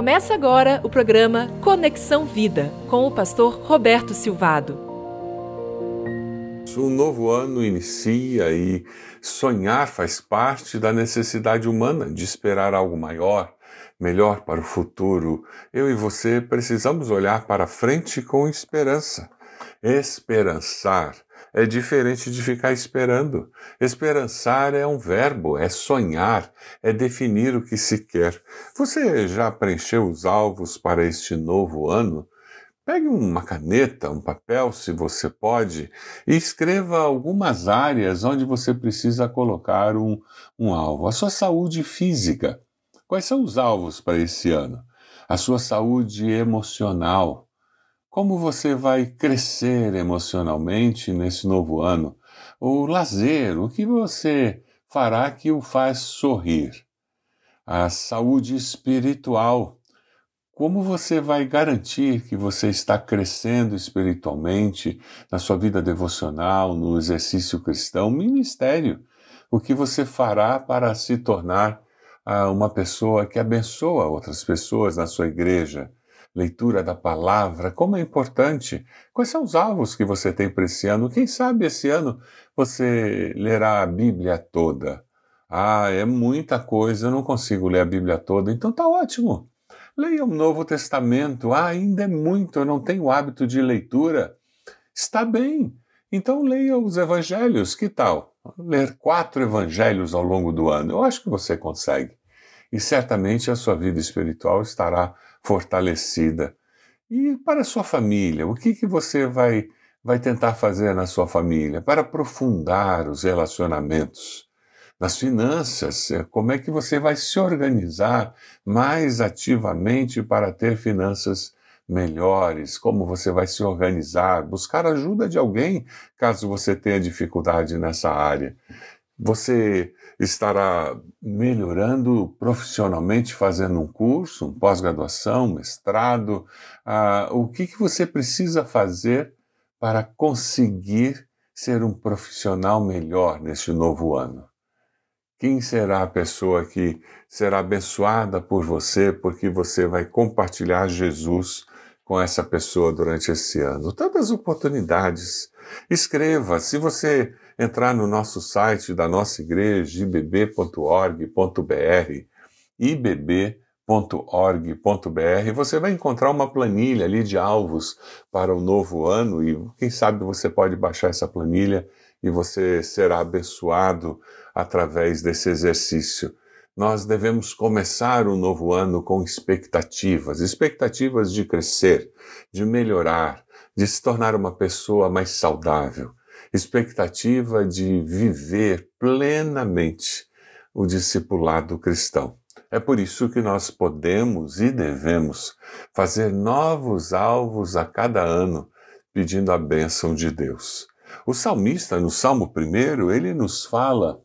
Começa agora o programa Conexão Vida com o pastor Roberto Silvado. Um novo ano inicia e sonhar faz parte da necessidade humana de esperar algo maior, melhor para o futuro. Eu e você precisamos olhar para frente com esperança. Esperançar é diferente de ficar esperando. Esperançar é um verbo, é sonhar, é definir o que se quer. Você já preencheu os alvos para este novo ano? Pegue uma caneta, um papel, se você pode, e escreva algumas áreas onde você precisa colocar um, um alvo. A sua saúde física. Quais são os alvos para esse ano? A sua saúde emocional como você vai crescer emocionalmente nesse novo ano? O lazer, o que você fará que o faz sorrir? A saúde espiritual, como você vai garantir que você está crescendo espiritualmente na sua vida devocional, no exercício cristão, ministério? O que você fará para se tornar ah, uma pessoa que abençoa outras pessoas na sua igreja? Leitura da palavra, como é importante. Quais são os alvos que você tem para esse ano? Quem sabe esse ano você lerá a Bíblia toda. Ah, é muita coisa, eu não consigo ler a Bíblia toda, então tá ótimo. Leia o Novo Testamento. Ah, ainda é muito, eu não tenho hábito de leitura. Está bem. Então leia os evangelhos, que tal? Ler quatro evangelhos ao longo do ano. Eu acho que você consegue. E certamente a sua vida espiritual estará fortalecida. E para a sua família, o que, que você vai, vai tentar fazer na sua família para aprofundar os relacionamentos? Nas finanças, é, como é que você vai se organizar mais ativamente para ter finanças melhores? Como você vai se organizar? Buscar ajuda de alguém caso você tenha dificuldade nessa área. Você estará melhorando profissionalmente, fazendo um curso, um pós-graduação, mestrado. Ah, o que, que você precisa fazer para conseguir ser um profissional melhor neste novo ano? Quem será a pessoa que será abençoada por você porque você vai compartilhar Jesus com essa pessoa durante esse ano? Tantas oportunidades. Escreva, se você entrar no nosso site da nossa igreja, ibb.org.br, ibb.org.br, você vai encontrar uma planilha ali de alvos para o novo ano e quem sabe você pode baixar essa planilha e você será abençoado através desse exercício. Nós devemos começar o novo ano com expectativas, expectativas de crescer, de melhorar, de se tornar uma pessoa mais saudável expectativa de viver plenamente o discipulado cristão. É por isso que nós podemos e devemos fazer novos alvos a cada ano, pedindo a bênção de Deus. O salmista, no Salmo 1, ele nos fala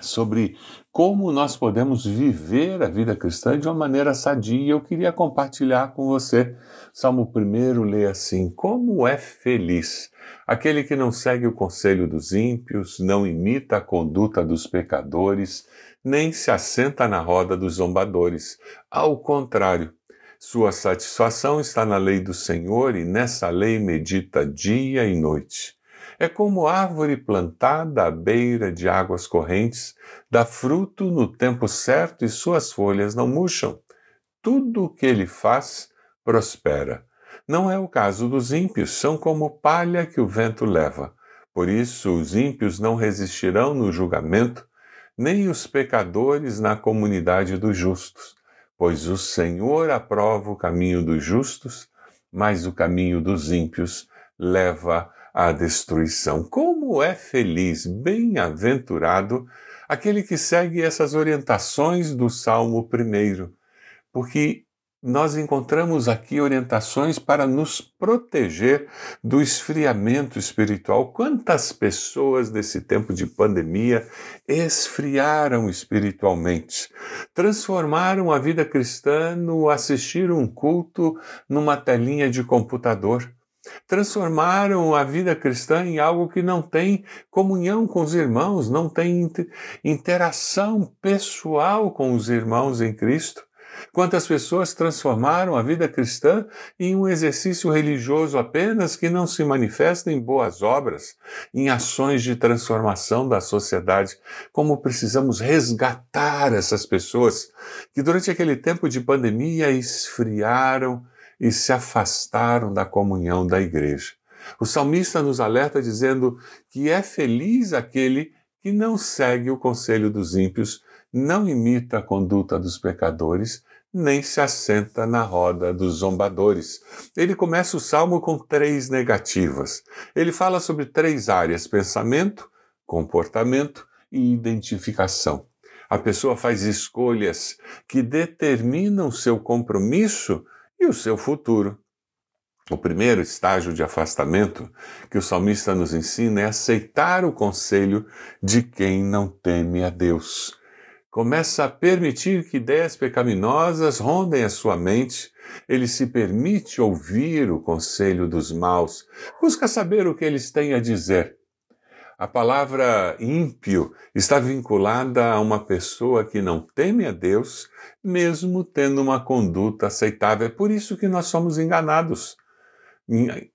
sobre como nós podemos viver a vida cristã de uma maneira sadia. Eu queria compartilhar com você. Salmo 1 lê assim: Como é feliz aquele que não segue o conselho dos ímpios, não imita a conduta dos pecadores, nem se assenta na roda dos zombadores. Ao contrário, sua satisfação está na lei do Senhor e nessa lei medita dia e noite. É como árvore plantada à beira de águas correntes, dá fruto no tempo certo e suas folhas não murcham. Tudo o que ele faz prospera. Não é o caso dos ímpios, são como palha que o vento leva. Por isso, os ímpios não resistirão no julgamento, nem os pecadores na comunidade dos justos, pois o Senhor aprova o caminho dos justos, mas o caminho dos ímpios leva à destruição. Como é feliz, bem-aventurado aquele que segue essas orientações do Salmo 1, porque nós encontramos aqui orientações para nos proteger do esfriamento espiritual. Quantas pessoas nesse tempo de pandemia esfriaram espiritualmente, transformaram a vida cristã no assistir um culto numa telinha de computador transformaram a vida cristã em algo que não tem comunhão com os irmãos, não tem interação pessoal com os irmãos em Cristo. Quantas pessoas transformaram a vida cristã em um exercício religioso apenas que não se manifesta em boas obras, em ações de transformação da sociedade? Como precisamos resgatar essas pessoas que durante aquele tempo de pandemia esfriaram e se afastaram da comunhão da igreja. O salmista nos alerta dizendo que é feliz aquele que não segue o conselho dos ímpios, não imita a conduta dos pecadores, nem se assenta na roda dos zombadores. Ele começa o salmo com três negativas. Ele fala sobre três áreas: pensamento, comportamento e identificação. A pessoa faz escolhas que determinam seu compromisso e o seu futuro. O primeiro estágio de afastamento que o salmista nos ensina é aceitar o conselho de quem não teme a Deus. Começa a permitir que ideias pecaminosas rondem a sua mente. Ele se permite ouvir o conselho dos maus. Busca saber o que eles têm a dizer. A palavra ímpio está vinculada a uma pessoa que não teme a Deus, mesmo tendo uma conduta aceitável. É por isso que nós somos enganados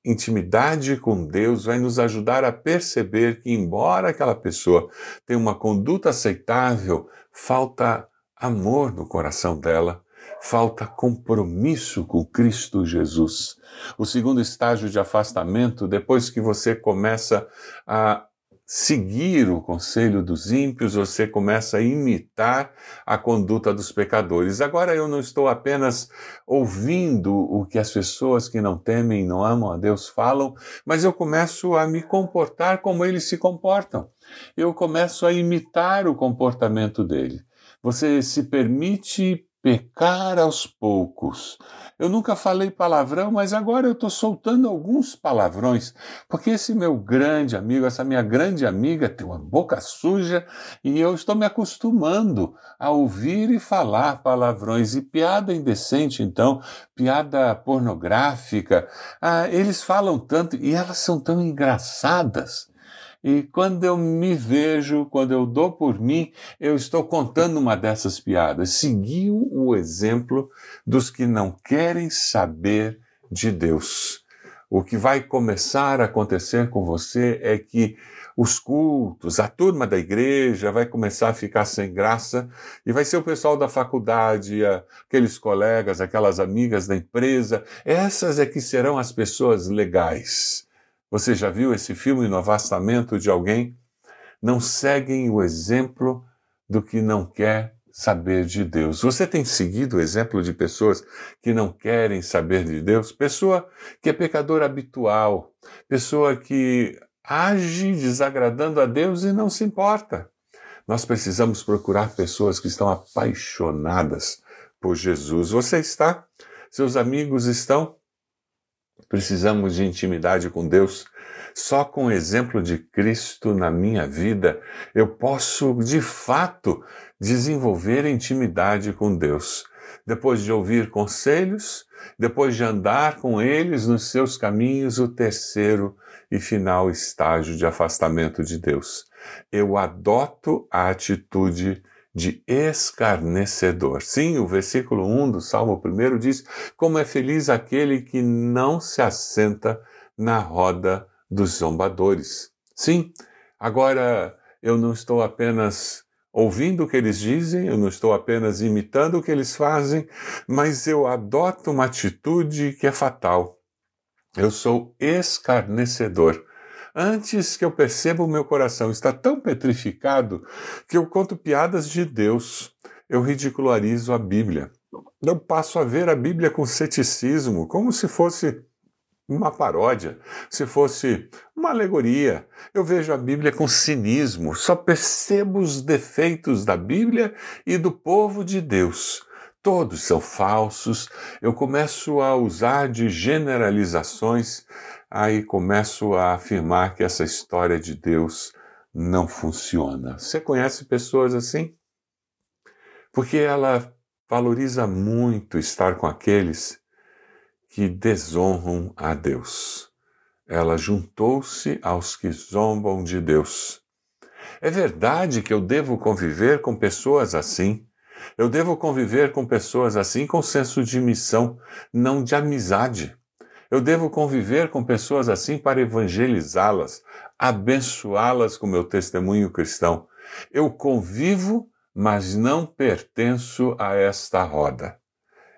intimidade com Deus vai nos ajudar a perceber que, embora aquela pessoa tenha uma conduta aceitável, falta amor no coração dela, falta compromisso com Cristo Jesus. O segundo estágio de afastamento, depois que você começa a seguir o conselho dos ímpios, você começa a imitar a conduta dos pecadores. Agora eu não estou apenas ouvindo o que as pessoas que não temem e não amam a Deus falam, mas eu começo a me comportar como eles se comportam. Eu começo a imitar o comportamento dele. Você se permite pecar aos poucos. Eu nunca falei palavrão, mas agora eu estou soltando alguns palavrões, porque esse meu grande amigo, essa minha grande amiga tem uma boca suja e eu estou me acostumando a ouvir e falar palavrões. E piada indecente, então, piada pornográfica, ah, eles falam tanto e elas são tão engraçadas. E quando eu me vejo, quando eu dou por mim, eu estou contando uma dessas piadas. Seguiu o exemplo dos que não querem saber de Deus. O que vai começar a acontecer com você é que os cultos, a turma da igreja vai começar a ficar sem graça e vai ser o pessoal da faculdade, aqueles colegas, aquelas amigas da empresa, essas é que serão as pessoas legais. Você já viu esse filme no avastamento de alguém? Não seguem o exemplo do que não quer saber de Deus. Você tem seguido o exemplo de pessoas que não querem saber de Deus? Pessoa que é pecador habitual, pessoa que age desagradando a Deus e não se importa. Nós precisamos procurar pessoas que estão apaixonadas por Jesus. Você está? Seus amigos estão? Precisamos de intimidade com Deus. Só com o exemplo de Cristo na minha vida eu posso, de fato, desenvolver intimidade com Deus. Depois de ouvir conselhos, depois de andar com eles nos seus caminhos, o terceiro e final estágio de afastamento de Deus. Eu adoto a atitude de escarnecedor. Sim, o versículo 1 do Salmo 1 diz: Como é feliz aquele que não se assenta na roda dos zombadores. Sim, agora eu não estou apenas ouvindo o que eles dizem, eu não estou apenas imitando o que eles fazem, mas eu adoto uma atitude que é fatal. Eu sou escarnecedor. Antes que eu perceba o meu coração está tão petrificado que eu conto piadas de Deus, eu ridicularizo a Bíblia. Eu passo a ver a Bíblia com ceticismo, como se fosse uma paródia, se fosse uma alegoria. Eu vejo a Bíblia com cinismo, só percebo os defeitos da Bíblia e do povo de Deus. Todos são falsos. Eu começo a usar de generalizações aí começo a afirmar que essa história de Deus não funciona. Você conhece pessoas assim? Porque ela valoriza muito estar com aqueles que desonram a Deus. Ela juntou-se aos que zombam de Deus. É verdade que eu devo conviver com pessoas assim. Eu devo conviver com pessoas assim com senso de missão, não de amizade. Eu devo conviver com pessoas assim para evangelizá-las, abençoá-las com meu testemunho cristão. Eu convivo, mas não pertenço a esta roda.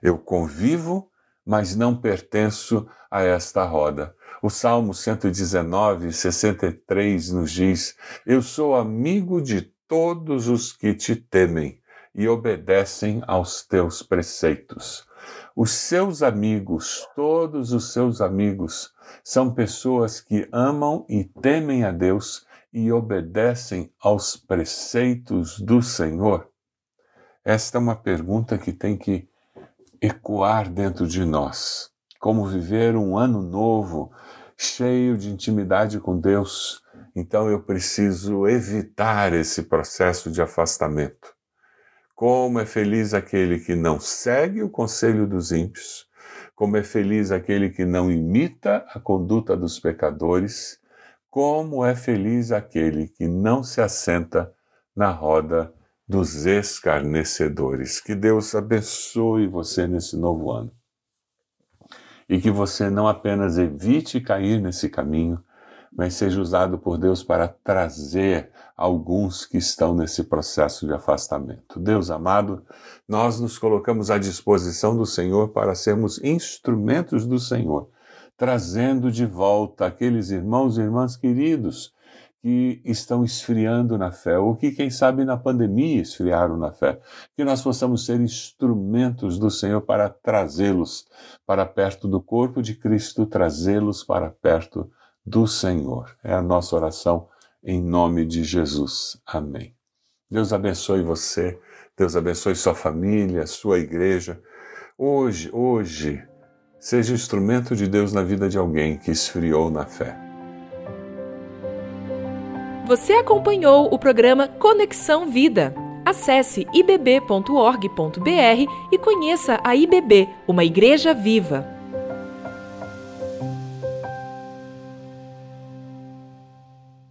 Eu convivo, mas não pertenço a esta roda. O Salmo 119, 63 nos diz: Eu sou amigo de todos os que te temem e obedecem aos teus preceitos. Os seus amigos, todos os seus amigos, são pessoas que amam e temem a Deus e obedecem aos preceitos do Senhor? Esta é uma pergunta que tem que ecoar dentro de nós. Como viver um ano novo, cheio de intimidade com Deus? Então eu preciso evitar esse processo de afastamento. Como é feliz aquele que não segue o conselho dos ímpios, como é feliz aquele que não imita a conduta dos pecadores, como é feliz aquele que não se assenta na roda dos escarnecedores. Que Deus abençoe você nesse novo ano. E que você não apenas evite cair nesse caminho, mas seja usado por Deus para trazer alguns que estão nesse processo de afastamento. Deus amado, nós nos colocamos à disposição do Senhor para sermos instrumentos do Senhor, trazendo de volta aqueles irmãos e irmãs queridos que estão esfriando na fé, ou que, quem sabe, na pandemia esfriaram na fé. Que nós possamos ser instrumentos do Senhor para trazê-los para perto do corpo de Cristo, trazê-los para perto do Senhor. É a nossa oração em nome de Jesus. Amém. Deus abençoe você, Deus abençoe sua família, sua igreja. Hoje, hoje, seja instrumento de Deus na vida de alguém que esfriou na fé. Você acompanhou o programa Conexão Vida. Acesse ibb.org.br e conheça a IBB, uma igreja viva.